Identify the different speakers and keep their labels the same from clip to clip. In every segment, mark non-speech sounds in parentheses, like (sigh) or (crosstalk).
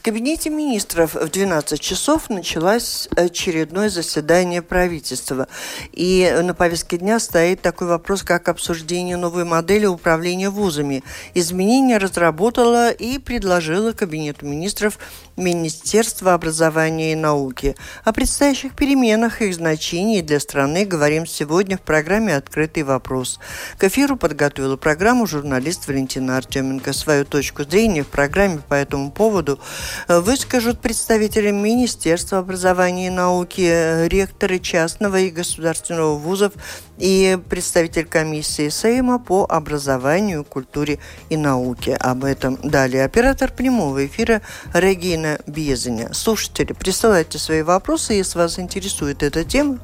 Speaker 1: В кабинете министров в 12 часов началось очередное заседание правительства. И на повестке дня стоит такой вопрос, как обсуждение новой модели управления вузами. Изменения разработала и предложила кабинету министров Министерство образования и науки. О предстоящих переменах и их значении для страны говорим сегодня в программе «Открытый вопрос». К эфиру подготовила программу журналист Валентина Артеменко. Свою точку зрения в программе по этому поводу выскажут представители Министерства образования и науки, ректоры частного и государственного вузов и представитель комиссии Сейма по образованию, культуре и науке. Об этом далее. Оператор прямого эфира Регина Безеня. Слушатели, присылайте свои вопросы, если вас интересует эта тема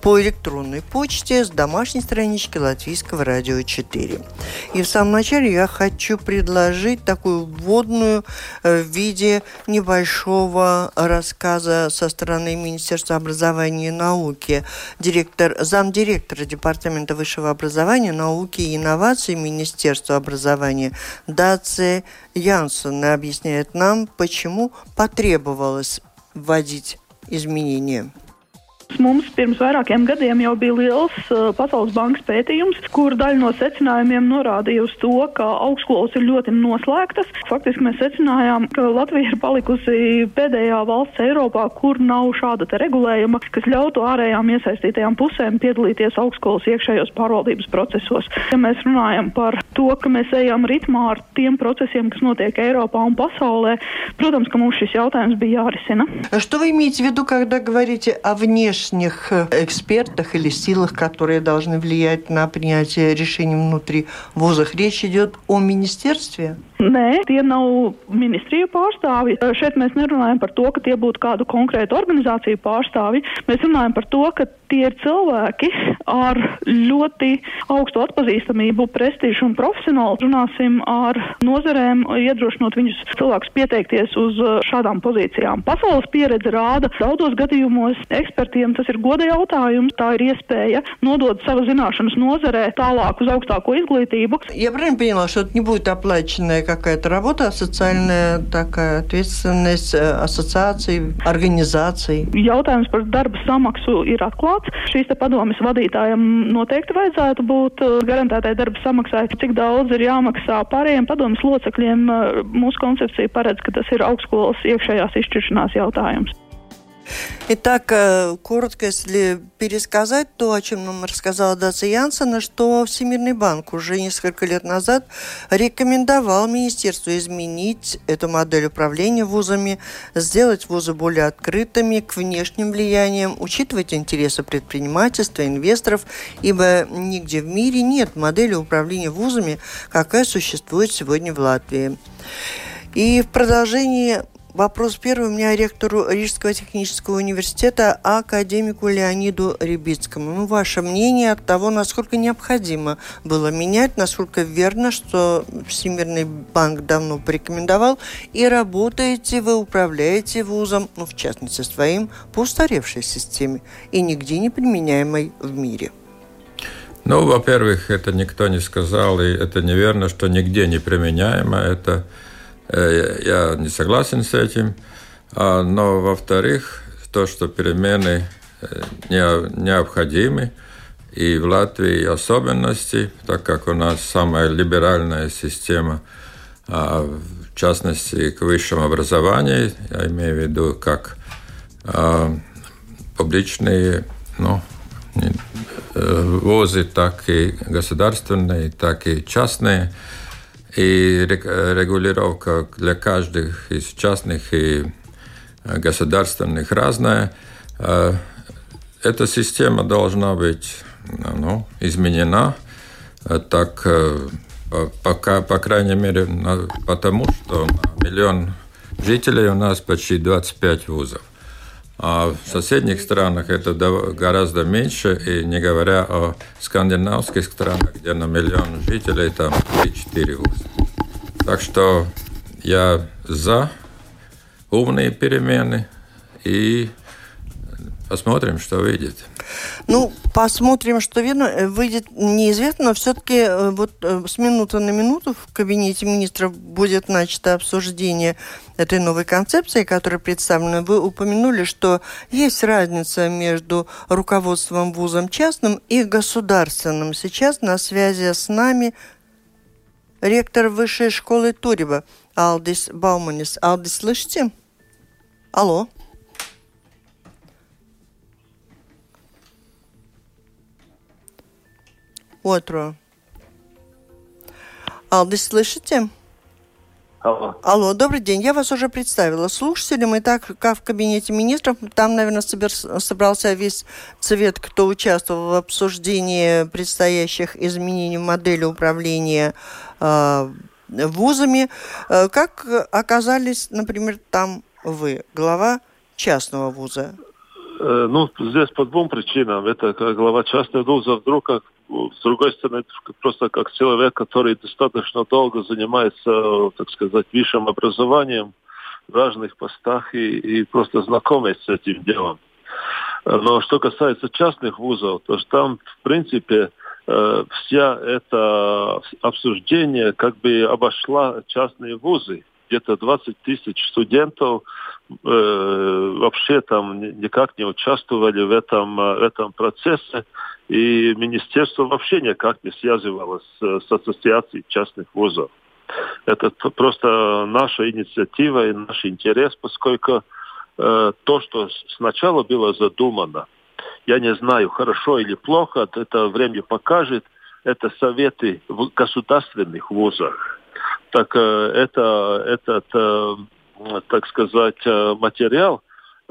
Speaker 1: по электронной почте с домашней странички Латвийского радио 4. И в самом начале я хочу предложить такую вводную э, в виде небольшого рассказа со стороны Министерства образования и науки. Директор, замдиректора Департамента высшего образования, науки и инноваций Министерства образования Даци Янсен объясняет нам, почему потребовалось вводить изменения.
Speaker 2: Mums pirms vairākiem gadiem jau bija liels uh, Pasaules bankas pētījums, kur daļa no secinājumiem norādīja uz to, ka augstskolas ir ļoti noslēgtas. Faktiski mēs secinājām, ka Latvija ir palikusi pēdējā valsts Eiropā, kur nav šāda regulējuma, kas ļautu ārējām iesaistītajām pusēm piedalīties augstskolas iekšējos pārvaldības procesos. Ja mēs runājam par to, ka mēs ejam ritmā ar tiem procesiem, kas notiek Eiropā un pasaulē, protams, ka mums šis jautājums bija jārisina.
Speaker 1: Что вы имеете в виду, когда говорите о внешнем внешних э, экспертах или силах, которые должны влиять на принятие решений внутри вузах. Речь идет о министерстве?
Speaker 2: Nē, tie nav ministriju pārstāvji. Šeit mēs nerunājam par to, ka tie būtu kādu konkrētu organizāciju pārstāvji. Mēs runājam par to, ka tie ir cilvēki ar ļoti augstu atpazīstamību, prestižu un profesionāli. Runāsim ar nozarēm, iedrošinot viņus cilvēkus pieteikties uz šādām pozīcijām. Pasaules pieredze rāda, daudzos gadījumos ekspertiem tas ir goda jautājums. Tā ir iespēja nodot savu zināšanas nozarē tālāk uz augstāko izglītību.
Speaker 1: Я правильно поняла, что это не будет оплаченная какая-то работа, а социальная такая ответственность ассоциаций, организаций?
Speaker 2: Jautājums par darba samaksu ir atklāts. Šīs padomas vadītājiem noteikti vajadzētu būt garantētai darba samaksai. Cik daudz ir jāmaksā pārējiem padomas locekļiem, mūsu koncepcija paredz, ka tas ir augstskolas iekšējās izšķiršanās jautājums.
Speaker 1: Итак, э, коротко, если пересказать то, о чем нам рассказала Даци Янсена, что Всемирный банк уже несколько лет назад рекомендовал министерству изменить эту модель управления вузами, сделать вузы более открытыми к внешним влияниям, учитывать интересы предпринимательства, инвесторов, ибо нигде в мире нет модели управления вузами, какая существует сегодня в Латвии. И в продолжении Вопрос первый у меня ректору Рижского технического университета, академику Леониду Рябицкому. Ну, ваше мнение от того, насколько необходимо было менять, насколько верно, что Всемирный банк давно порекомендовал, и работаете вы, управляете вузом, ну, в частности, своим, по устаревшей системе и нигде не применяемой в мире.
Speaker 3: Ну, во-первых, это никто не сказал, и это неверно, что нигде не применяемо. Это я не согласен с этим. А, но, во-вторых, то, что перемены э, необходимы, и в Латвии особенности, так как у нас самая либеральная система, а, в частности, к высшему образованию, я имею в виду как а, публичные ну, э, вузы, так и государственные, так и частные – и регулировка для каждых из частных и государственных разная. Эта система должна быть ну, изменена, так пока, по крайней мере, потому что на миллион жителей у нас почти 25 вузов. А в соседних странах это гораздо меньше, и не говоря о скандинавских странах, где на миллион жителей там 3-4 вуза. Так что я за умные перемены и посмотрим, что выйдет.
Speaker 1: Ну, посмотрим, что видно, э, выйдет неизвестно, но все-таки э, вот э, с минуты на минуту в кабинете министров будет начато обсуждение этой новой концепции, которая представлена. Вы упомянули, что есть разница между руководством вузом частным и государственным. Сейчас на связи с нами ректор высшей школы Турева Алдис Бауманис. Алдис, слышите? Алло. Otro. Алдис, слышите?
Speaker 4: Алло.
Speaker 1: Алло, добрый день. Я вас уже представила слушателям. И так, как в кабинете министров, там, наверное, собер... собрался весь цвет, кто участвовал в обсуждении предстоящих изменений в модели управления э, вузами. Э, как оказались, например, там вы, глава частного вуза?
Speaker 4: Э, ну, здесь по двум причинам. Это глава частного вуза вдруг как с другой стороны, просто как человек, который достаточно долго занимается, так сказать, высшим образованием в разных постах и, и просто знакомый с этим делом. Но что касается частных вузов, то там, в принципе, э, вся это обсуждение как бы обошла частные вузы. Где-то 20 тысяч студентов э, вообще там никак не участвовали в этом, э, в этом процессе. И министерство вообще никак не связывалось с, ассоциацией частных вузов. Это просто наша инициатива и наш интерес, поскольку э, то, что сначала было задумано, я не знаю, хорошо или плохо, это время покажет, это советы в государственных вузах. Так э, это, этот, э, так сказать, э, материал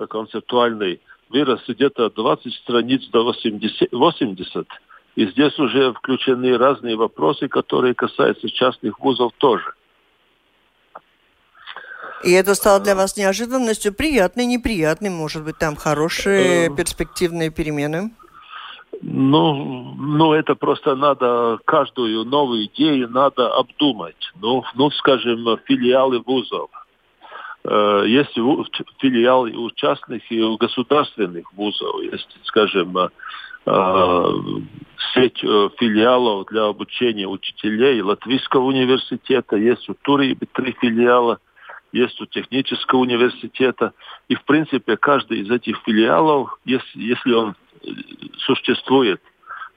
Speaker 4: концептуальный вырос где-то 20 страниц до 80, 80. И здесь уже включены разные вопросы, которые касаются частных вузов тоже.
Speaker 1: И это стало для вас неожиданностью, приятной, неприятной, может быть, там хорошие перспективные перемены?
Speaker 4: Ну, ну, это просто надо, каждую новую идею надо обдумать. Ну, ну скажем, филиалы вузов. Э, есть филиалы у частных и у государственных вузов. Есть, скажем, э, э, сеть филиалов для обучения учителей Латвийского университета, есть у Тури три филиала, есть у технического университета. И, в принципе, каждый из этих филиалов, если, если он существует,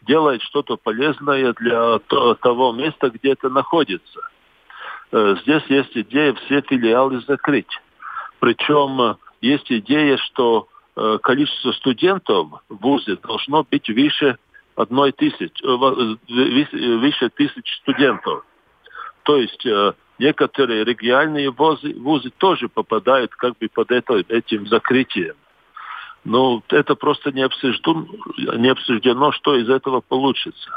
Speaker 4: делает что-то полезное для того места, где это находится. Э, здесь есть идея все филиалы закрыть. Причем э, есть идея, что э, количество студентов в ВУЗе должно быть выше одной тысячи, выше тысяч студентов. То есть некоторые региональные вузы, вузы тоже попадают как бы под это, этим закрытием. Но это просто не обсуждено, не обсуждено, что из этого получится.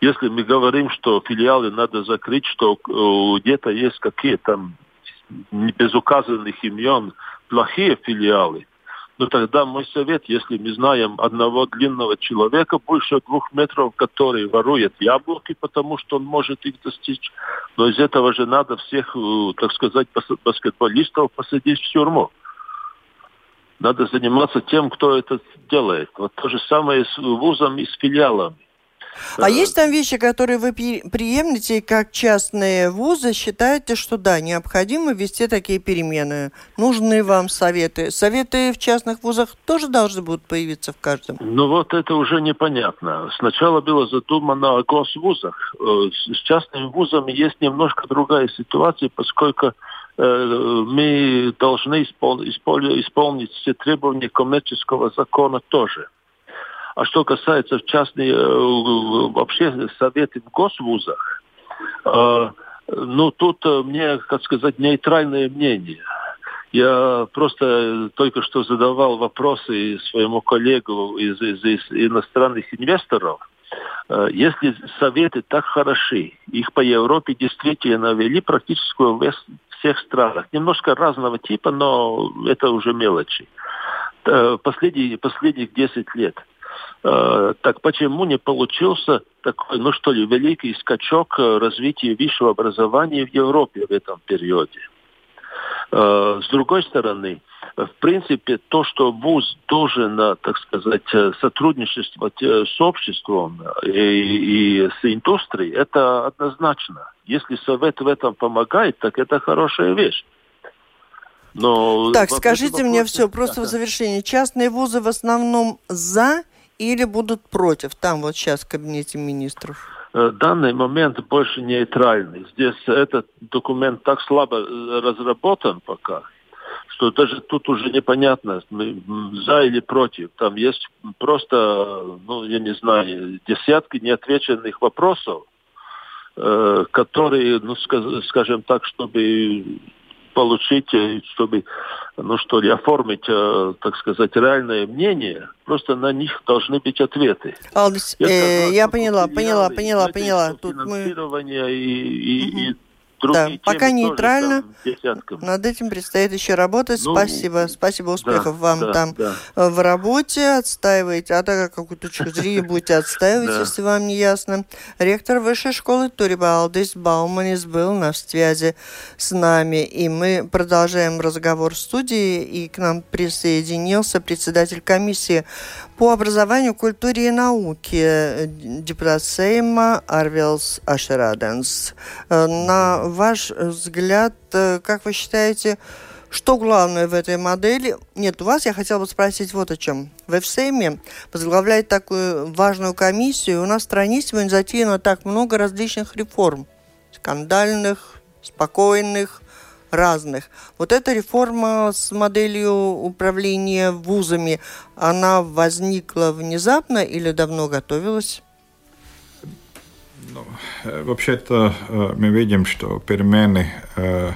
Speaker 4: Если мы говорим, что филиалы надо закрыть, что э, где-то есть какие-то без указанных имен плохие филиалы, но тогда мой совет, если мы знаем одного длинного человека больше двух метров, который ворует яблоки, потому что он может их достичь, но из этого же надо всех, э, так сказать, баскетболистов посадить в тюрьму. Надо заниматься тем, кто это делает. Вот то же самое с вузом и с филиалами.
Speaker 1: А есть там вещи, которые вы приемлете, как частные вузы считаете, что да, необходимо ввести такие перемены? Нужны вам советы? Советы в частных вузах тоже должны будут появиться в каждом?
Speaker 4: Ну вот это уже непонятно. Сначала было задумано о госвузах. Э, с частными вузами есть немножко другая ситуация, поскольку э, мы должны исполнить все требования коммерческого закона тоже. А что касается в частной, э, вообще советы в госвузах, э, ну, тут э, мне, как сказать, нейтральное мнение. Я просто только что задавал вопросы своему коллегу из, из, из иностранных инвесторов. Если советы так хороши, их по Европе действительно вели практически во всех странах. Немножко разного типа, но это уже мелочи последние, последних 10 лет. Так почему не получился такой, ну что ли, великий скачок развития высшего образования в Европе в этом периоде? С другой стороны, в принципе, то, что ВУЗ должен, э, так сказать, э, сотрудничествовать э, с обществом и, и с индустрией, это однозначно. Если Совет в этом помогает, так это хорошая вещь.
Speaker 1: Но так, скажите мне все, просто в завершении. Частные вузы в основном за или будут против? Там вот сейчас в кабинете министров.
Speaker 4: Данный момент больше нейтральный. Здесь этот документ так слабо разработан пока, что даже тут уже непонятно, за или против. Там есть просто, ну, я не знаю, десятки неотвеченных вопросов, э, которые, ну, скажем так, чтобы получить, э, чтобы, ну что ли, оформить, э, так сказать, реальное мнение, просто на них должны быть ответы.
Speaker 1: Алдис, я, э, я поняла, поняла, поняла, поняла.
Speaker 4: Тут мы... и, и, угу. и
Speaker 1: да, пока нейтрально. Над этим предстоит еще работать. Ну, спасибо. Спасибо, успехов да, вам да, там да. в работе. Отстаивайте. А так какую точку зрения (laughs) будете отстаивать, если вам не ясно. Ректор высшей школы Туриба Алдис Бауманис был на связи с нами. И мы продолжаем разговор в студии. И к нам присоединился председатель комиссии по образованию, культуре и науке депутат Сейма Арвелс Ашераденс. На ваш взгляд, как вы считаете, что главное в этой модели? Нет, у вас я хотела бы спросить вот о чем. В ФСЭМе возглавляет такую важную комиссию. У нас в стране сегодня затеяно так много различных реформ. Скандальных, спокойных, разных. Вот эта реформа с моделью управления вузами, она возникла внезапно или давно готовилась?
Speaker 5: Ну, э, вообще-то э, мы видим, что перемены э,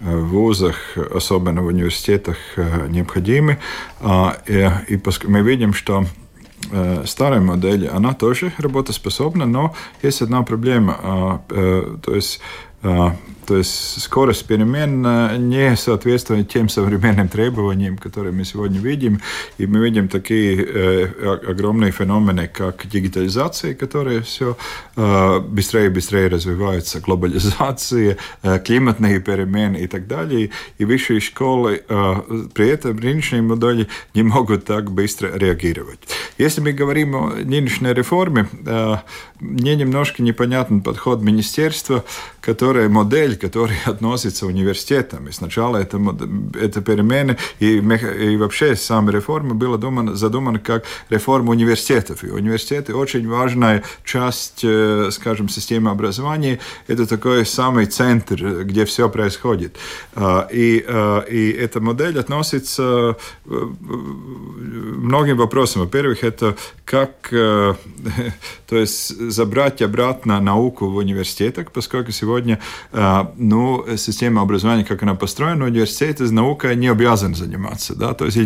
Speaker 5: в вузах, особенно в университетах, необходимы. А, и мы видим, что старая модель, она тоже работоспособна, но есть одна проблема. А, то есть то есть скорость перемен не соответствует тем современным требованиям, которые мы сегодня видим. И мы видим такие э, огромные феномены, как дигитализация, которая все э, быстрее и быстрее развивается, глобализация, э, климатные перемены и так далее. И высшие школы э, при этом нынешней модели не могут так быстро реагировать. Если мы говорим о нынешней реформе, э, мне немножко непонятен подход министерства, которое модель модель, которая (laughs) относится к университетам. И сначала это, это перемены и, и вообще сама реформа была думана, задумана как реформа университетов. И университеты очень важная часть, э, скажем, системы образования. Это такой самый центр, где все происходит. А, и, а, и эта модель относится к э, многим вопросам. Во-первых, это как э, (laughs) то есть забрать обратно науку в университетах, поскольку сегодня ну, система образования, как она построена, университеты с наукой не обязаны заниматься, да, то есть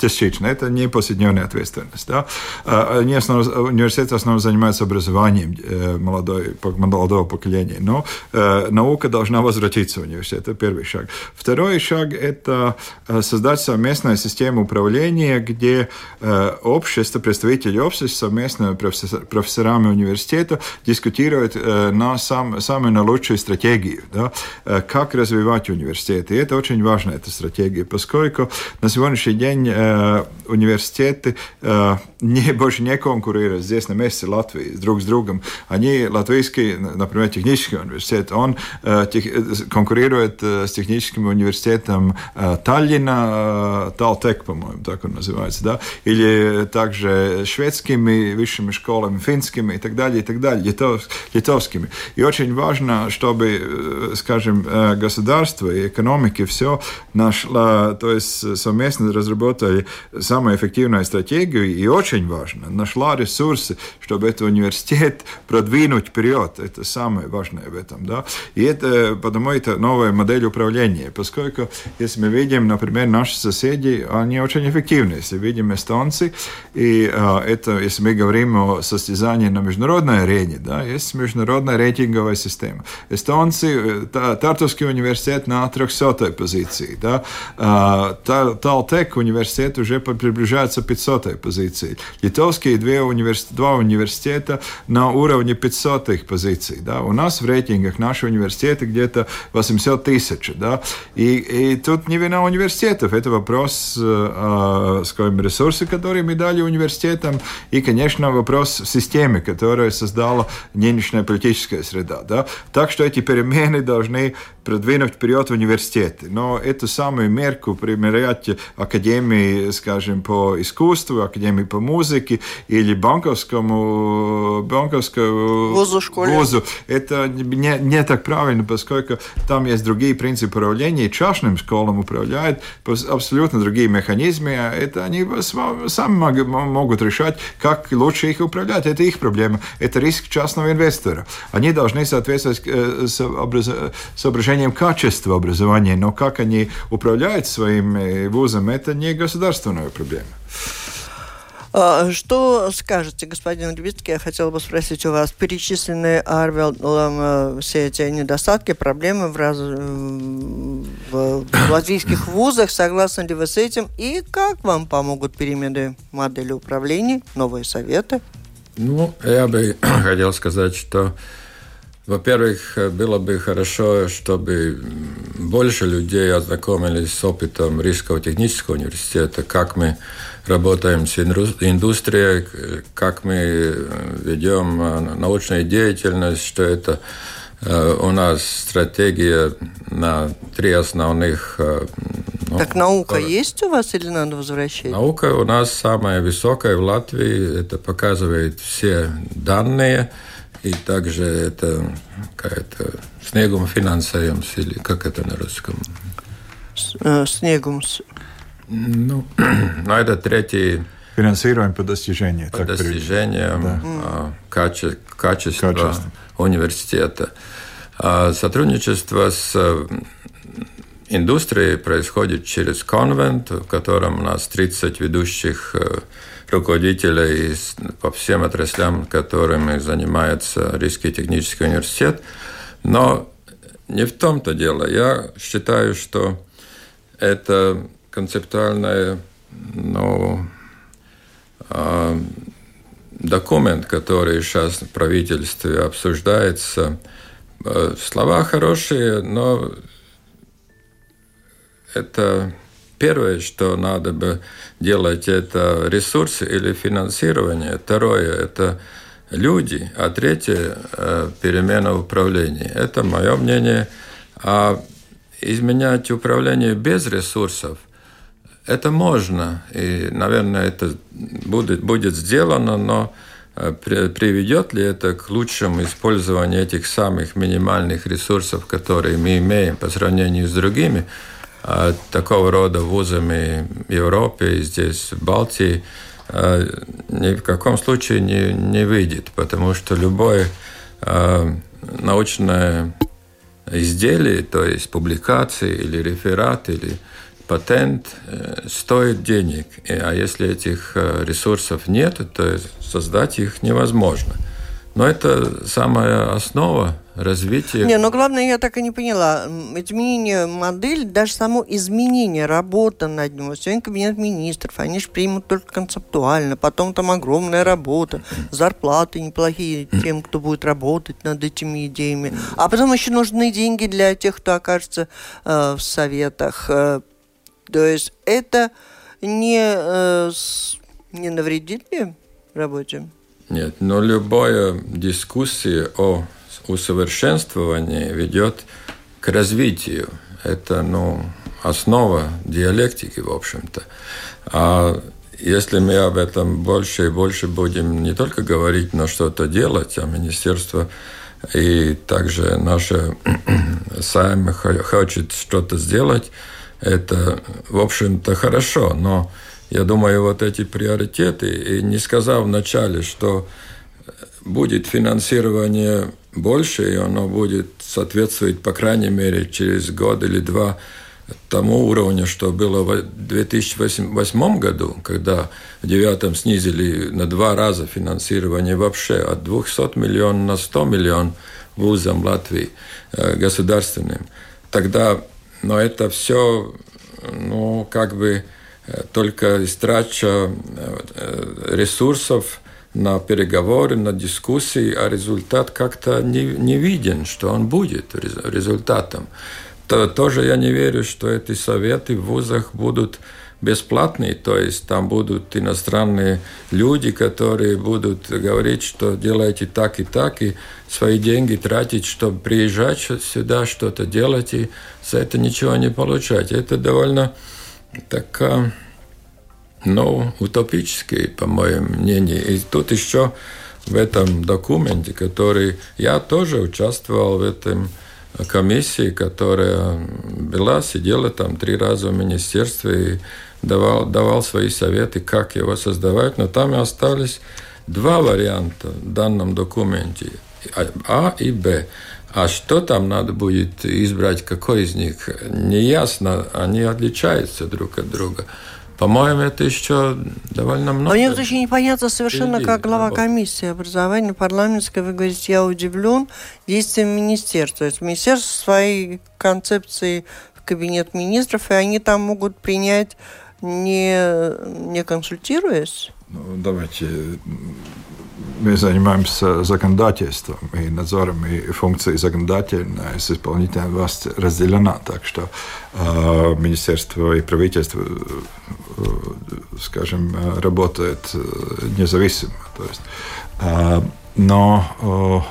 Speaker 5: частично, это не повседневная ответственность, да. Они основ, университеты основном занимаются образованием э, молодой, молодого поколения, но э, наука должна возвратиться в университет, это первый шаг. Второй шаг – это э, создать совместную систему управления, где общество, представители общества совместно профессорами университета дискутируют на сам, самую лучшую стратегию, да, как развивать университеты. И это очень важно, эта стратегия, поскольку на сегодняшний день э, университеты э, не, (laughs) больше не конкурируют здесь на месте Латвии друг с другом. Они, латвийский, например, технический университет, он э, тех, конкурирует с техническим университетом Таллина, Талтек, по-моему, так он называется, да, или также шведскими высшими школами, финскими и так далее, и так далее, литов, литовскими. И очень важно, чтобы скажем, государство и экономики все нашла, то есть совместно разработали самую эффективную стратегию и очень важно, нашла ресурсы, чтобы этот университет продвинуть вперед. Это самое важное в этом. Да? И это, потому это новая модель управления, поскольку, если мы видим, например, наши соседи, они очень эффективны. Если видим эстонцы, и а, это, если мы говорим о состязании на международной арене, да, есть международная рейтинговая система. Эстонцы Tartuski университет на 300 позиции. Да? Талтек университет уже приближается к 500 позиции. Литовские две университет, два университета на уровне 500 позиций. Да? У нас в рейтингах наши университеты где-то 800 тысяч. Да? И, и тут не вина университетов, это вопрос, э, скажем, ресурсы, которые мы дали университетам, и, конечно, вопрос в системе, которая создала нынешняя политическая среда. Да? Так что эти перемены должны продвинуть вперед университеты. Но эту самую мерку примерять академии, скажем, по искусству, академии по музыке или банковскому, банковскому
Speaker 1: вузу, школе.
Speaker 5: вузу, это не, не так правильно, поскольку там есть другие принципы управления, частным школам управляют абсолютно другие механизмы, это они сами могут решать, как лучше их управлять. Это их проблема, это риск частного инвестора. Они должны соответствовать э, повышением качества образования, но как они управляют своим э, вузом, это не государственная проблема.
Speaker 1: А, что скажете, господин Левицкий? Я хотела бы спросить у вас. Перечислены Арвелдом э, все эти недостатки, проблемы в, раз... в (coughs) латвийских вузах. Согласны ли вы с этим? И как вам помогут перемены модели управления, новые советы?
Speaker 3: Ну, я бы (coughs) хотел сказать, что во-первых, было бы хорошо, чтобы больше людей ознакомились с опытом Рижского технического университета, как мы работаем с индустрией, как мы ведем научную деятельность, что это у нас стратегия на три основных...
Speaker 1: Ну, так наука э, есть у вас или надо возвращать?
Speaker 3: Наука у нас самая высокая в Латвии. Это показывает все данные. И также это какая-то снегом финансируем, или как это на русском?
Speaker 1: Э, снегом.
Speaker 3: Ну, (clears throat) ну, это третий...
Speaker 5: Финансируем по достижению.
Speaker 3: По достижениям да. А, каче, качества, качества университета. А сотрудничество с э, индустрией происходит через конвент, в котором у нас 30 ведущих руководителей по всем отраслям, которыми занимается Рижский технический университет. Но не в том-то дело. Я считаю, что это концептуальный ну, э, документ, который сейчас в правительстве обсуждается. Э, слова хорошие, но это Первое, что надо бы делать, это ресурсы или финансирование. Второе – это люди. А третье э, – перемена управления. Это мое мнение. А изменять управление без ресурсов – это можно. И, наверное, это будет, будет сделано, но э, приведет ли это к лучшему использованию этих самых минимальных ресурсов, которые мы имеем по сравнению с другими – такого рода вузами Европе здесь, Балтии, а, ни в каком случае не, не выйдет, потому что любое а, научное изделие, то есть публикация или реферат, или патент э, стоит денег. А если этих э, ресурсов нет, то создать их невозможно. Но это самая основа развития.
Speaker 1: Не, но главное, я так и не поняла. Изменение модели, даже само изменение, работа над ним. Сегодня кабинет министров, они же примут только концептуально. Потом там огромная работа, зарплаты неплохие тем, кто будет работать над этими идеями. А потом еще нужны деньги для тех, кто окажется э, в советах. Э, то есть это не, э, не навредит ли работе?
Speaker 3: Нет, но любая дискуссия о усовершенствовании ведет к развитию. Это ну, основа диалектики, в общем-то. А если мы об этом больше и больше будем не только говорить, но что-то делать, а министерство и также наше (clears throat) сами хочет что-то сделать, это, в общем-то, хорошо. Но я думаю, вот эти приоритеты, и не сказав вначале, что будет финансирование больше, и оно будет соответствовать, по крайней мере, через год или два тому уровню, что было в 2008 году, когда в девятом снизили на два раза финансирование вообще от 200 миллионов на 100 миллионов. вузам Латвии, государственным, тогда но это все ну, как бы только истрача ресурсов на переговоры, на дискуссии, а результат как-то не, не виден, что он будет результатом. То, тоже я не верю, что эти советы в вузах будут бесплатные, то есть там будут иностранные люди, которые будут говорить, что делайте так и так, и свои деньги тратить, чтобы приезжать сюда, что-то делать, и за это ничего не получать. Это довольно такая ну, утопический, по моему мнению. И тут еще в этом документе, который я тоже участвовал в этом комиссии, которая была, сидела там три раза в министерстве и давал, давал свои советы, как его создавать, но там и остались два варианта в данном документе, А и Б. А что там надо будет избрать, какой из них, не ясно, они отличаются друг от друга. По-моему, это еще довольно много.
Speaker 1: Но мне вот очень непонятно совершенно, как глава комиссии образования парламентской, вы говорите, я удивлен действием министерства. То есть министерство своей концепции в кабинет министров, и они там могут принять, не, не консультируясь?
Speaker 5: Ну, давайте мы занимаемся законодательством и надзором, и функция законодательная с исполнительной властью разделена. Так что э, министерство и правительство, э, скажем, работают независимо. То есть, э, но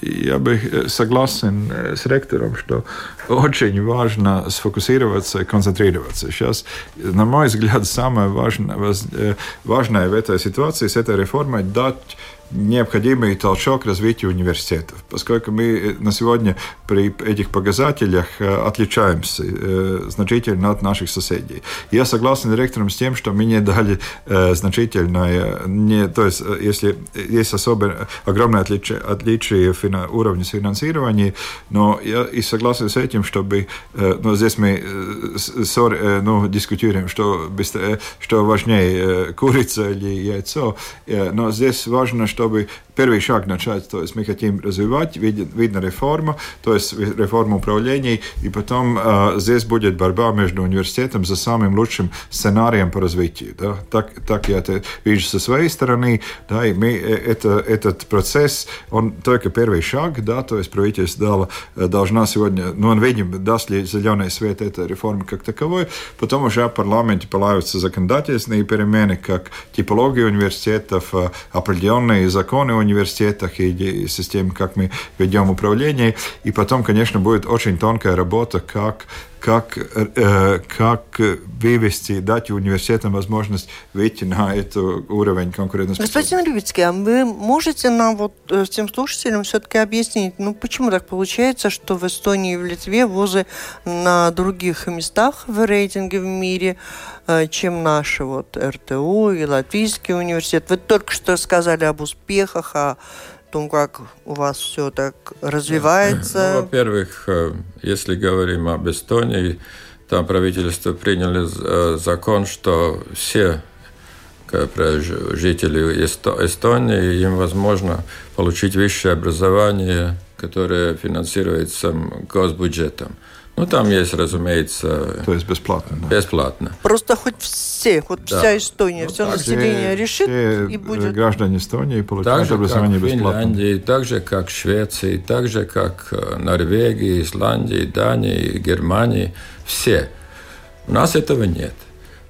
Speaker 5: я бы согласен с ректором, что очень важно сфокусироваться и концентрироваться. Сейчас, на мой взгляд, самое важное, важное в этой ситуации с этой реформой дать необходимый толчок развитию университетов, поскольку мы на сегодня при этих показателях отличаемся значительно от наших соседей. Я согласен с директором с тем, что мы не дали значительное, не, то есть если есть особо огромное отличие, отличие фина, уровня финансирования, но я и согласен с этим, чтобы, ну, здесь мы ну, дискутируем, что, что важнее, курица или яйцо, но здесь важно, что чтобы первый шаг начать, то есть мы хотим развивать, видно реформа, то есть реформу управления, и потом э, здесь будет борьба между университетом за самым лучшим сценарием по развитию. Да? Так, так я это вижу со своей стороны, да, и мы, это, этот процесс, он только первый шаг, да, то есть правительство дало, должна сегодня, ну, он видим, даст ли зеленый свет этой реформы как таковой, потом уже в парламенте появятся законодательные перемены, как типология университетов, определенные законы университетах и системе, как мы ведем управление. И потом, конечно, будет очень тонкая работа, как как, э, как вывести, дать университетам возможность выйти на этот уровень конкурентоспособности.
Speaker 1: Господин Любицкий, а вы можете нам вот э, всем слушателям все-таки объяснить, ну почему так получается, что в Эстонии и в Литве вузы на других местах в рейтинге в мире, э, чем наши вот РТУ и Латвийский университет? Вы только что сказали об успехах, о том, как у вас все так развивается?
Speaker 3: Ну, во-первых, э, если говорим об Эстонии, там правительство приняло э, закон, что все жители Эстонии, им возможно получить высшее образование, которое финансируется госбюджетом. Ну, там есть, разумеется...
Speaker 5: То есть бесплатно,
Speaker 3: да? Бесплатно.
Speaker 1: Просто хоть все, хоть да. вся Эстония, ну, все население все, решит
Speaker 5: все
Speaker 1: и будет...
Speaker 5: граждане Эстонии получают так образование
Speaker 3: как
Speaker 5: бесплатно.
Speaker 3: Финляндии, так же, как Швеции, так же, как э, Норвегии, Исландии, Дании, Германии. Все. У нас этого нет.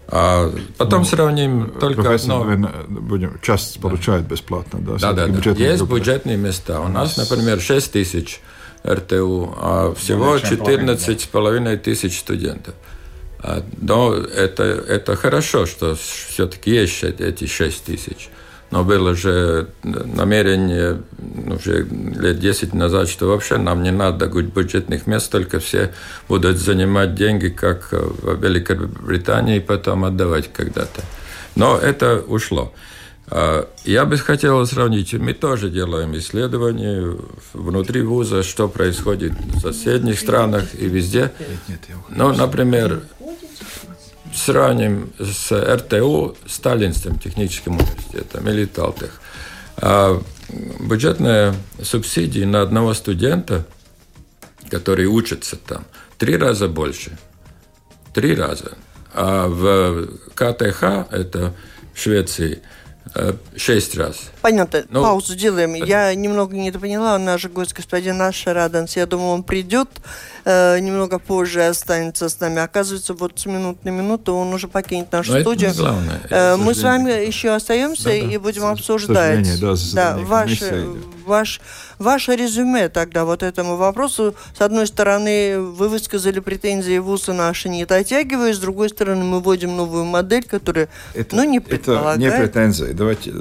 Speaker 3: А потом ну, сравним только одно.
Speaker 5: Будем, часть получает бесплатно, да?
Speaker 3: Да, да, да. Есть бюджетные места. У нас, например, 6 тысяч РТУ, а всего 14,5 тысяч студентов. А, но это, это хорошо, что все-таки есть эти 6 тысяч. Но было же намерение ну, уже лет 10 назад, что вообще нам не надо бюджетных мест, только все будут занимать деньги, как в Великобритании, и потом отдавать когда-то. Но это ушло. А, я бы хотел сравнить, мы тоже делаем исследования внутри вуза, что происходит в соседних странах и везде. Ну, например, сравним с РТУ, Сталинским техническим университетом или Талтех. А, бюджетная субсидия на одного студента, который учится там, три раза больше. Три раза. А в КТХ, это в Швеции, шесть раз.
Speaker 1: Понятно. Ну, Паузу делаем. Я немного не поняла. Наш гость, господин Наш Раданс, я думаю, он придет э, немного позже, останется с нами. Оказывается, вот с минут на минуту он уже покинет нашу
Speaker 3: Но
Speaker 1: студию.
Speaker 3: Главное.
Speaker 1: Э, мы с вами еще остаемся да, и будем обсуждать.
Speaker 5: Да,
Speaker 1: да, ваш, ваш Ваше резюме тогда вот этому вопросу. С одной стороны, вы высказали претензии ВУЗа наши не дотягивая, с другой стороны, мы вводим новую модель, которая
Speaker 5: это,
Speaker 1: ну, не предполагает...
Speaker 5: Это не претензии. Давайте,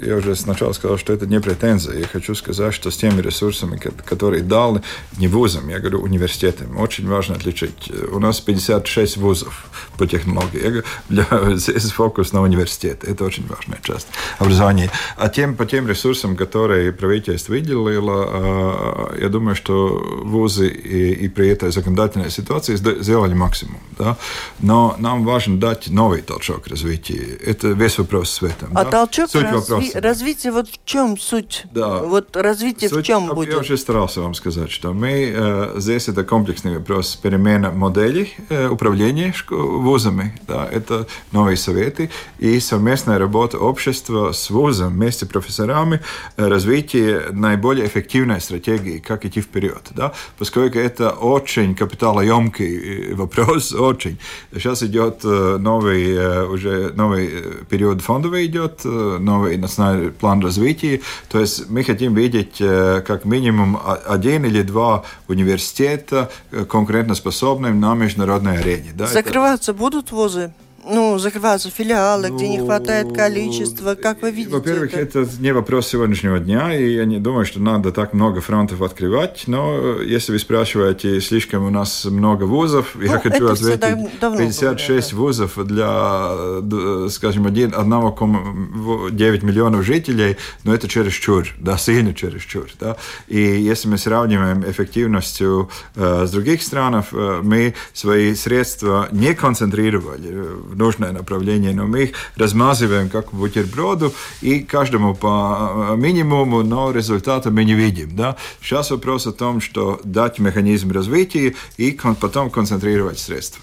Speaker 5: я уже сначала сказал, что это не претензии. Я хочу сказать, что с теми ресурсами, которые дали не вузам, я говорю университетам, очень важно отличить. У нас 56 вузов по технологии. Для, (laughs) здесь фокус на университет. Это очень важная часть образования. А тем, по тем ресурсам, которые правительство выделило, дело, я думаю, что вузы и, и при этой законодательной ситуации сделали максимум. Да? Но нам важно дать новый толчок развития. Это весь вопрос с этом.
Speaker 1: А да? толчок суть разви... вопроса, развития, вот в чем суть?
Speaker 5: Да.
Speaker 1: Вот развитие суть, в чем будет?
Speaker 5: Я уже старался вам сказать, что мы э, здесь это комплексный вопрос перемена моделей управления вузами. Да? Это новые советы и совместная работа общества с вузом вместе с профессорами, э, развитие наиболее эффективной стратегии, как идти вперед. Да? Поскольку это очень капиталоемкий э, вопрос, (laughs) очень. Сейчас идет э, новый, уже новый период фондовый идет, новый национальный план развития. То есть мы хотим видеть как минимум один или два университета конкурентоспособными на международной арене. Да?
Speaker 1: Закрываться это... будут вузы? Ну, закрываются филиалы, ну, где не хватает ну, количества, как вы видите?
Speaker 5: Во-первых, это? это не вопрос сегодняшнего дня, и я не думаю, что надо так много фронтов открывать, но если вы спрашиваете, слишком у нас много вузов, ну, я хочу ответить, 56 было, да. вузов для, скажем, 1,9 миллионов жителей, но это чересчур, да, сильно чересчур, да, и если мы сравниваем эффективностью э, с других стран, э, мы свои средства не концентрировали в нужное направление, но мы их размазываем как бутерброду и каждому по э, минимуму, но результата мы не видим. Да? Сейчас вопрос о том, что дать механизм развития и потом концентрировать средства.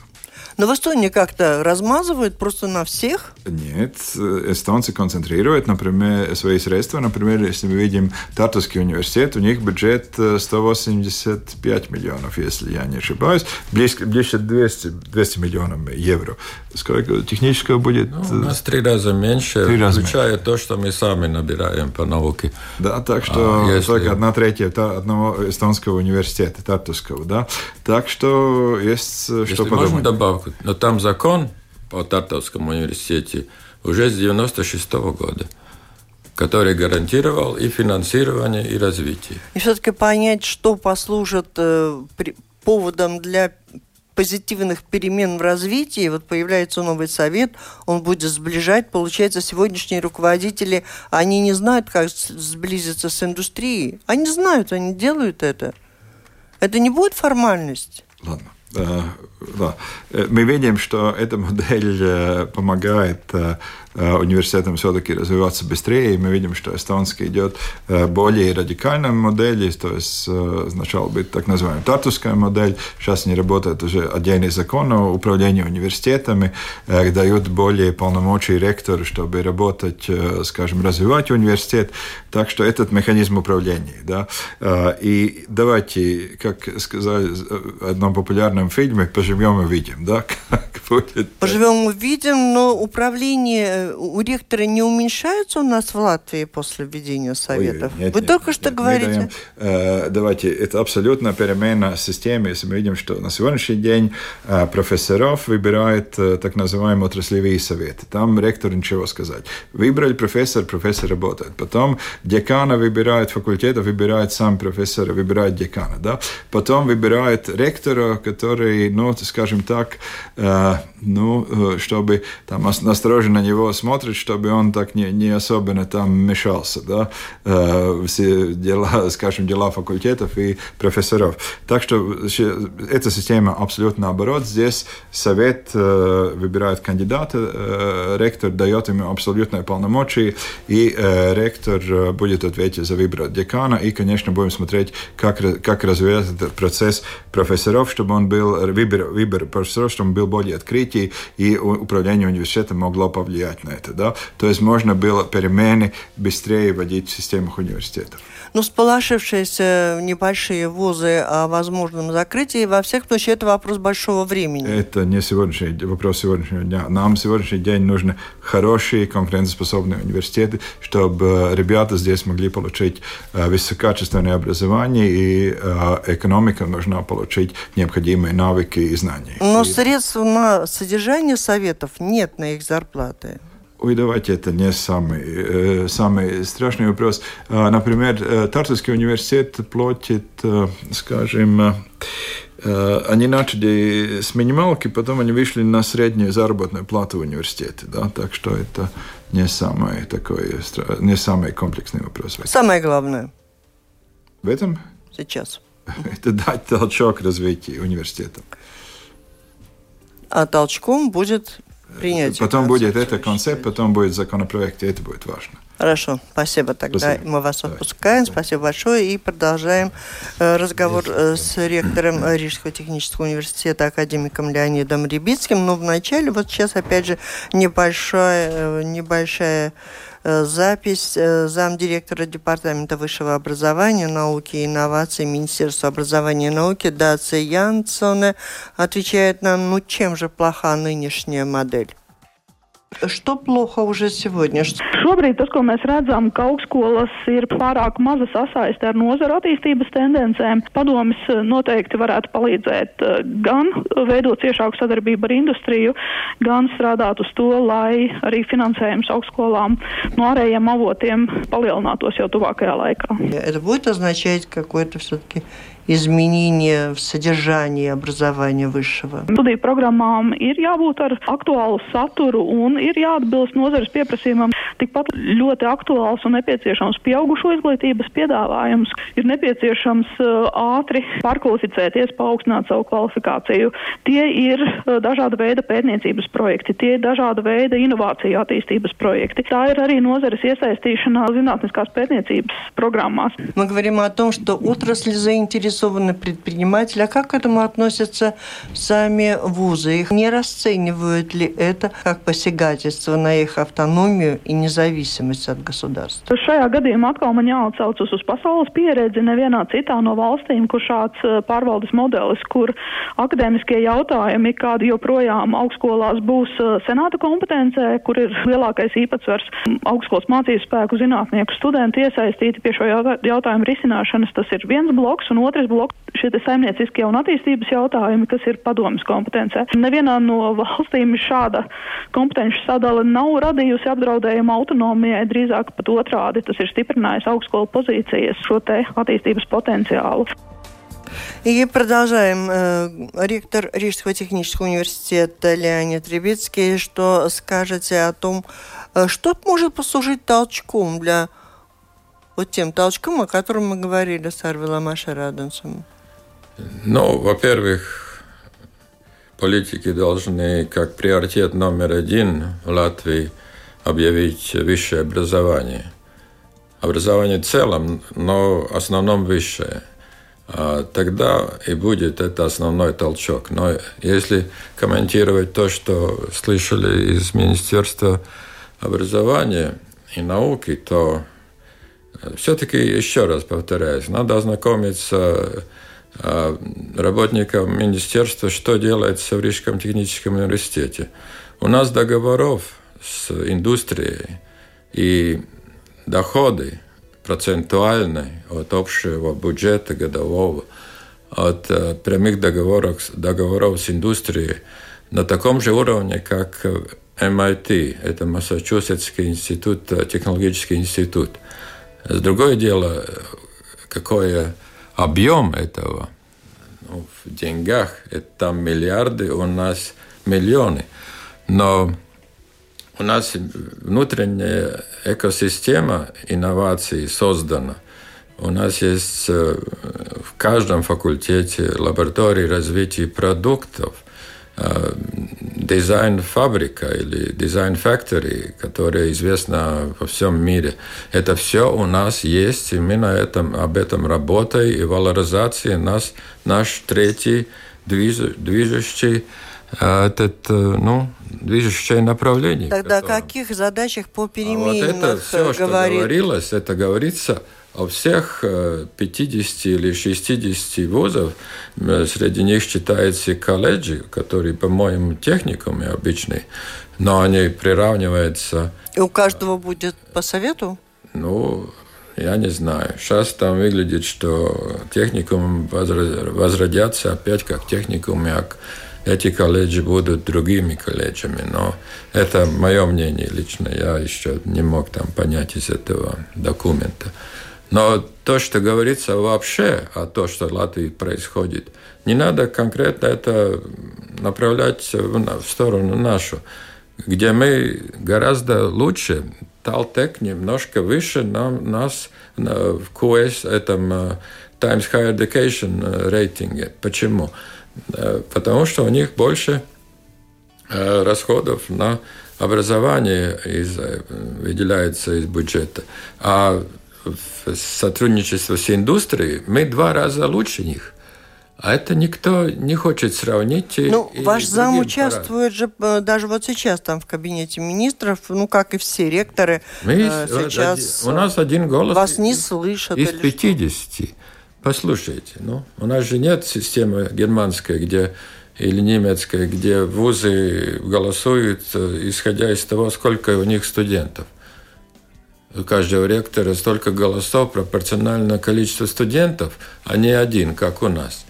Speaker 1: Но в Эстонии как-то размазывают просто на всех?
Speaker 5: Нет, эстонцы концентрируют, например, свои средства. Например, если мы видим Тартовский университет, у них бюджет 185 э, миллионов, если я не ошибаюсь, близко, ближе 200, 200 миллионов евро. Сколько технического будет?
Speaker 3: Ну, у нас три раза меньше, три раза включая меньше. то, что мы сами набираем по науке.
Speaker 5: Да, так что а, если... только одна третья одного эстонского университета, Тартовского, да. Так что есть э, если что подумать.
Speaker 3: Можно добавку? Но там закон по Тартовскому университете уже с 96 -го года который гарантировал и финансирование, и развитие.
Speaker 1: И все-таки понять, что послужит э, при, поводом для позитивных перемен в развитии, вот появляется новый совет, он будет сближать. Получается, сегодняшние руководители, они не знают, как сблизиться с индустрией. Они знают, они делают это. Это не будет формальность?
Speaker 5: Ладно. Да. Мы видим, что эта модель помогает Э, университетам все-таки развиваться быстрее, и мы видим, что эстонский идет э, более радикальной модели, то есть э, сначала будет так называемая тартуская модель, сейчас не работает уже отдельный закон о управлении университетами, дают более полномочий ректору, чтобы работать, скажем, развивать университет, так что этот механизм управления, да, и давайте, как сказали в одном популярном фильме, поживем и видим, да, (laughs) как
Speaker 1: будет. Поживем и видим, но управление у ректора не уменьшаются у нас в Латвии после введения советов? Ой, нет, Вы нет, только нет, что нет, говорите. Даем,
Speaker 5: э, давайте, это абсолютно перемена системы. Если мы видим, что на сегодняшний день э, профессоров выбирают э, так называемые отраслевые советы. Там ректор ничего сказать. Выбрали профессор, профессор работает. Потом декана выбирает факультета, выбирает сам профессор, выбирает декана. Да? Потом выбирает ректора, который, ну, скажем так, ну, чтобы там осторожно на него смотреть, чтобы он так не, не особенно там мешался, да, все дела, скажем, дела факультетов и профессоров. Так что эта система абсолютно наоборот. Здесь совет выбирает кандидата, ректор дает ему абсолютное полномочия, и ректор будет ответить за выбор декана, и, конечно, будем смотреть, как, как развивается этот процесс профессоров, чтобы он был, выбор, выбор профессоров, чтобы он был более открытый, и управление университетом могло повлиять на это. Да? То есть можно было перемены быстрее вводить в системах университетов.
Speaker 1: Ну, сполошившиеся небольшие вузы о возможном закрытии, во всех случаях, это вопрос большого времени.
Speaker 5: Это не сегодняшний вопрос сегодняшнего дня. Нам сегодняшний день нужны хорошие, конкурентоспособные университеты, чтобы ребята здесь могли получить э, высококачественное образование, и э, экономика нужна получить необходимые навыки и знания.
Speaker 1: Но средств на содержание советов нет на их зарплаты.
Speaker 5: Ой, давайте это не самый, э, самый страшный вопрос. А, например, э, Тартовский университет платит, э, скажем, они начали с минималки, потом они вышли на среднюю заработную плату в университете. Да? Так что это не самый такой, не самый комплексный вопрос.
Speaker 1: Самое главное.
Speaker 5: В этом?
Speaker 1: Сейчас. (laughs)
Speaker 5: Это дать толчок развитию университета.
Speaker 1: А толчком будет принятие.
Speaker 5: Потом будет это концепт, потом будет законопроект, и это будет важно.
Speaker 1: Хорошо, спасибо тогда. Спасибо. Мы вас отпускаем. Спасибо большое. И продолжаем э, разговор э, с ректором (clears throat) Рижского технического университета, академиком Леонидом Рябицким. Но вначале, вот сейчас опять же небольшая, э, небольшая запись замдиректора Департамента высшего образования, науки и инноваций Министерства образования и науки Даци Янсоне отвечает нам, ну чем же плоха нынешняя модель? Что плохо уже сегодня?
Speaker 2: Šobrīd tas, ko mēs redzam, ka augstskolas ir pārāk maza sasaiste ar nozaru attīstības tendencēm, padomis eh, noteikti varētu palīdzēt eh, gan veidot ciešāku sadarbību ar industriju, gan strādāt uz to, lai arī finansējums augstskolām no ārējiem avotiem palielinātos jau tuvākajā laikā.
Speaker 1: Это будет означать какой-то все-таки изменения в содержании образования высшего?
Speaker 2: Studiju programmām ir jābūt ar aktuālu saturu un ir jāatbilst nozares pieprasījumam. Tikpat ļoti aktuāls un nepieciešams pieaugušo izglītības piedāvājums. Ir nepieciešams ātri pārkvalificēties, paaugstināt savu kvalifikāciju. Tie ir dažāda veida pētniecības projekti, tie ir dažāda veida inovāciju attīstības projekti. Tā ir arī nozares iesaistīšana zinātniskās pētniecības programmās.
Speaker 1: Мы говорим о том, что отрасль заинтересована заинтересованы предприниматели. А как к этому относятся сами вузы? Их не расценивают ли это как посягательство на их автономию и независимость от государства?
Speaker 2: Šajā gadījumā atkal man jāatcaucas uz pasaules pieredzi. Nevienā citā no valstīm, kur šāds pārvaldes modelis, kur akadēmiskie jautājumi, kādi joprojām augstskolās būs senāta kompetencē, kur ir lielākais īpatsvars augstskolas mācību spēku zinātnieku studenti iesaistīti pie šo jautājumu risināšanas, tas ir viens bloks, un otrs bloks šie saimnieciskie un attīstības jautājumi, kas ir padomas kompetencē. Nevienā no valstīm šāda kompetenci sadala nav radījusi apdraudējumu autonomijai, drīzāk pat otrādi tas ir stiprinājis augstskolu pozīcijas šo te attīstības potenciālu.
Speaker 1: И продолжаем. Ректор Рижского технического университета Леонид Ребецкий, что скажете о том, что может послужить толчком для вот тем толчком, о котором мы говорили с Арвилом Ашараденсом?
Speaker 3: Ну, во-первых, политики должны как приоритет номер один в Латвии объявить высшее образование. Образование в целом, но в основном высшее. А тогда и будет это основной толчок. Но если комментировать то, что слышали из Министерства образования и науки, то все-таки, еще раз повторяюсь, надо ознакомиться а, работникам министерства, что делается в Рижском техническом университете. У нас договоров с индустрией и доходы процентуальные от общего бюджета годового, от э, прямых договоров, договоров с индустрией на таком же уровне, как MIT, это Массачусетский институт, технологический институт – Другое дело, какой объем этого ну, в деньгах, это там миллиарды, у нас миллионы. Но у нас внутренняя экосистема инноваций создана. У нас есть э, в каждом факультете лаборатории развития продуктов – дизайн-фабрика или дизайн-фактори, которая известна во всем мире. Это все у нас есть, и мы на этом, об этом работаем, и валоризация нас, наш третий движ, движущий э, этот, э, ну, движущее направление.
Speaker 1: Тогда о каких задачах по переменным а вот
Speaker 3: это все, что говорилось, это говорится а у всех 50 или 60 вузов, среди них считаются колледжи, которые, по-моему, техникумы обычные, но они приравниваются...
Speaker 1: И у каждого будет по совету?
Speaker 3: Ну, я не знаю. Сейчас там выглядит, что техникум возродятся опять как техникум, как эти колледжи будут другими колледжами. Но это мое мнение лично. Я еще не мог там понять из этого документа. Но то, что говорится вообще о том, что в Латвии происходит, не надо конкретно это направлять в сторону нашу, где мы гораздо лучше, Талтек немножко выше нам, нас в QS, этом Times Higher Education рейтинге. Почему? Э, потому что у них больше расходов на образование из, выделяется из бюджета. А в сотрудничестве с индустрией, мы два раза лучше них. А это никто не хочет сравнить.
Speaker 1: Ну, ваш зам участвует же э, даже вот сейчас там в кабинете министров, ну, как и все ректоры. Мы, э, сейчас
Speaker 3: у нас один голос.
Speaker 1: Вас не слышат.
Speaker 3: Из 50. Что? Послушайте, ну, у нас же нет системы германской, где или немецкой, где вузы голосуют, э, исходя из того, сколько у них студентов у каждого ректора столько голосов пропорционально количеству студентов, а не один, как у нас.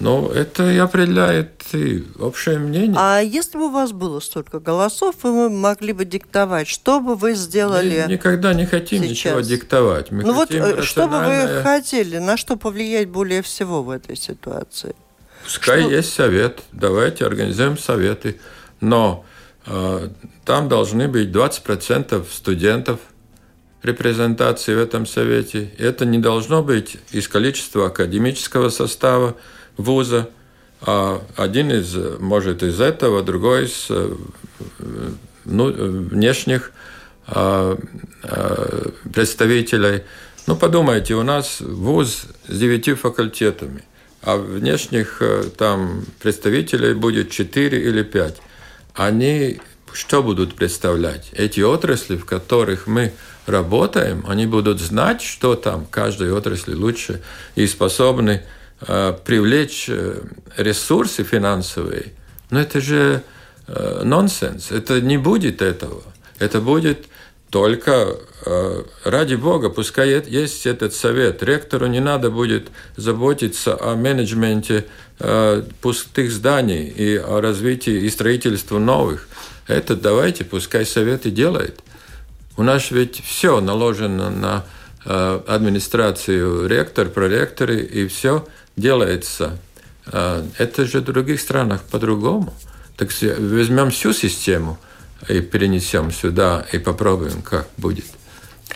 Speaker 3: Но это и определяет и общее мнение.
Speaker 1: А если бы у вас было столько голосов, вы могли бы диктовать, что бы вы сделали
Speaker 3: Мы никогда не хотим сейчас? ничего диктовать. Мы
Speaker 1: ну вот, рациональное... Э, что бы вы хотели, на что повлиять более всего в этой ситуации?
Speaker 3: Пускай
Speaker 1: что...
Speaker 3: есть совет, давайте организуем советы. Но э, там должны быть 20% студентов репрезентации в этом совете. Это не должно быть из количества академического состава вуза, а один из, может, из этого, другой из э, ну, внешних а, а, представителей. Ну, подумайте, у нас вуз с девятью факультетами, а внешних э, там представителей будет четыре или пять. Они что будут представлять? Эти отрасли, в которых мы работаем, они будут знать, что там в каждой отрасли лучше и способны э, привлечь э, ресурсы финансовые. Но это же э, нонсенс. Это не будет этого. Это будет только э, ради Бога, пускай есть этот совет. Ректору не надо будет заботиться о менеджменте э, пустых зданий и о развитии и строительстве новых. Это давайте, пускай совет и делает. У нас ведь все наложено на э, администрацию ректор, проректоры, и все делается. Э, это же в других странах по-другому. Так возьмем всю систему и перенесем сюда и попробуем, как будет.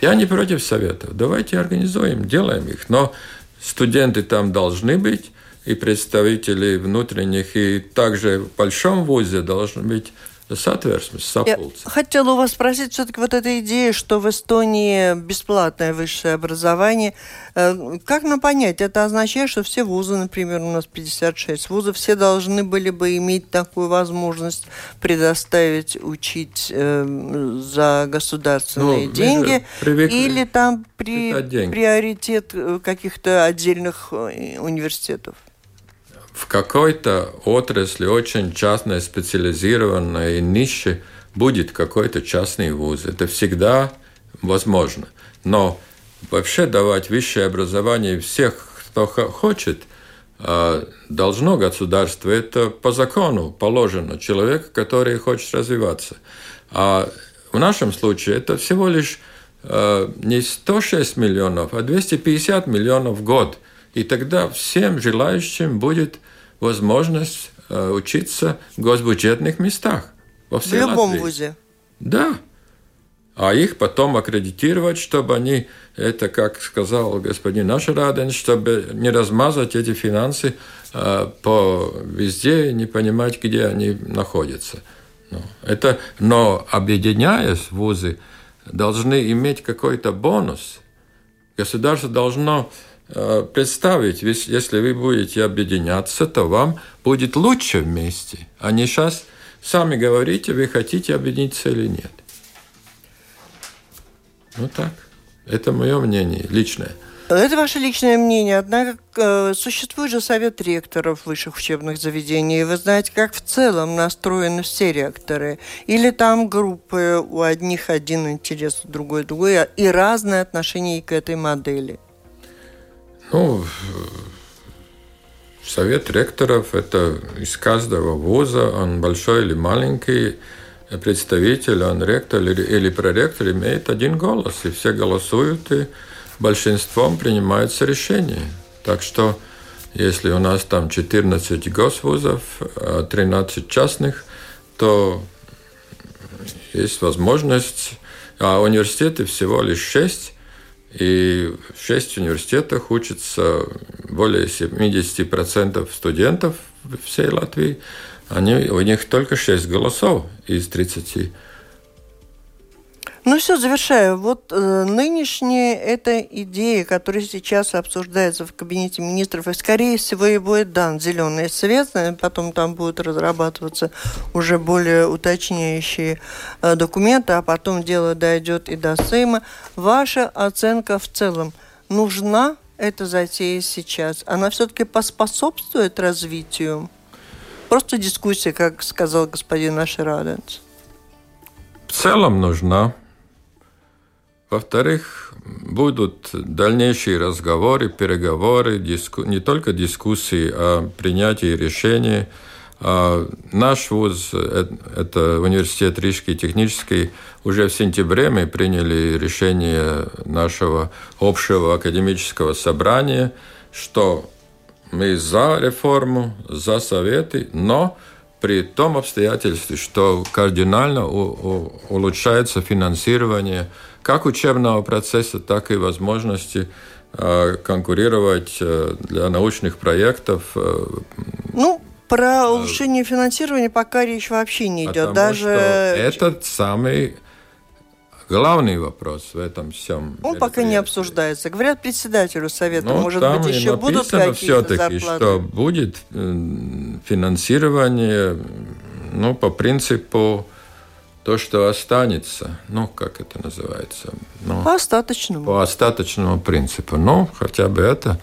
Speaker 3: Я не против советов. Давайте организуем, делаем их. Но студенты там должны быть, и представители внутренних, и также в большом вузе должны быть Сатверсmes, сапулцы.
Speaker 1: Я хотела у вас спросить все-таки вот эта идея, что в Эстонии бесплатное высшее образование. Э, как нам понять? Это означает, что все вузы, например, у нас 56 вузов, все должны были бы иметь такую возможность предоставить учить э, за государственные ну, деньги? Или там при, приоритет э, каких-то отдельных э, университетов?
Speaker 3: В какой-то отрасли, очень частной, специализированной нише будет какой-то частный вуз. Это всегда возможно. Но вообще давать высшее образование всех, кто хочет, а, должно государство. Это по закону положено человек, который хочет развиваться. А в нашем случае это всего лишь а, не 106 миллионов, а 250 миллионов в год – и тогда всем желающим будет возможность учиться в госбюджетных местах.
Speaker 1: Во всей в любом Латвии. вузе.
Speaker 3: Да. А их потом аккредитировать, чтобы они, это, как сказал господин Нашараден, чтобы не размазать эти финансы э, по везде и не понимать, где они находятся. Ну, это, но объединяясь вузы, должны иметь какой-то бонус. Государство должно э, представить, если вы будете объединяться, то вам будет лучше вместе, а не сейчас сами говорите, вы хотите объединиться или нет. Ну так, это мое мнение личное.
Speaker 1: Это ваше личное мнение, однако э, существует же совет ректоров высших учебных заведений. Вы знаете, как в целом настроены все ректоры? Или там группы, у одних один интерес, у другой другой, и разное отношение к этой модели?
Speaker 3: Ну, совет ректоров – это из каждого вуза, он большой или маленький, представитель, он ректор или, или проректор имеет один голос, и все голосуют, и большинством принимаются решения. Так что если у нас там 14 госвузов, 13 а частных, то есть возможность, а университеты всего лишь 6, и в 6 университетах учатся более 70% студентов всей Латвии. Они, у них только 6 голосов из 30
Speaker 1: ну все, завершаю. Вот э, нынешняя эта идея, которая сейчас обсуждается в кабинете министров, и скорее всего и будет дан зеленый свет, потом там будут разрабатываться уже более уточняющие э, документы, а потом дело дойдет и до Сейма. Ваша оценка в целом, нужна эта затея сейчас? Она все-таки поспособствует развитию? Просто дискуссия, как сказал господин Ашераденц.
Speaker 3: В целом нужна. Во-вторых, будут дальнейшие разговоры, переговоры, диску... не только дискуссии, а принятие решений. А наш вуз, э, это университет Рижский технический, уже в сентябре мы приняли решение нашего общего академического собрания, что мы за реформу, за советы, но при том обстоятельстве, что кардинально улучшается финансирование как учебного процесса, так и возможности а, конкурировать э, для научных проектов. Э,
Speaker 1: ну, про улучшение финансирования пока речь вообще не идет. Даже... Что
Speaker 3: этот самый главный вопрос в этом всем.
Speaker 1: Он пока не обсуждается. Говорят председателю совета, ну, может быть, еще будут какие-то
Speaker 3: зарплаты? что будет финансирование, ну, по принципу то, что останется, ну, как это называется? Ну,
Speaker 1: по остаточному.
Speaker 3: По остаточному принципу. Ну, хотя бы это.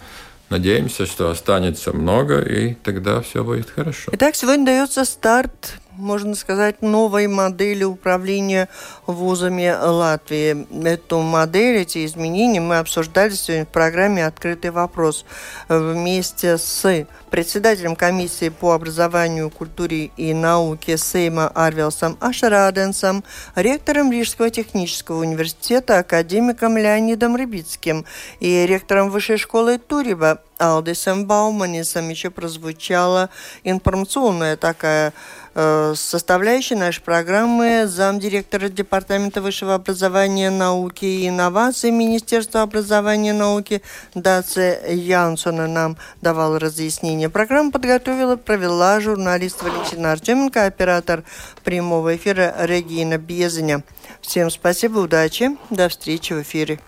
Speaker 3: Надеемся, что останется много, и тогда все будет хорошо.
Speaker 1: Итак, сегодня дается старт можно сказать, новой модели управления вузами Латвии. Эту модель, эти изменения мы обсуждали сегодня в программе «Открытый вопрос» вместе с председателем комиссии по образованию, культуре и науке Сейма Арвелсом Ашараденсом, ректором Рижского технического университета, академиком Леонидом Рыбицким и ректором Высшей школы Туриба Алдисом Бауманисом еще прозвучала информационная такая составляющей нашей программы замдиректора Департамента высшего образования, науки и инноваций Министерства образования и науки Даце Янсона нам давал разъяснение. Программу подготовила, провела журналист Валентина Артеменко, оператор прямого эфира Регина Безеня. Всем спасибо, удачи, до встречи в эфире.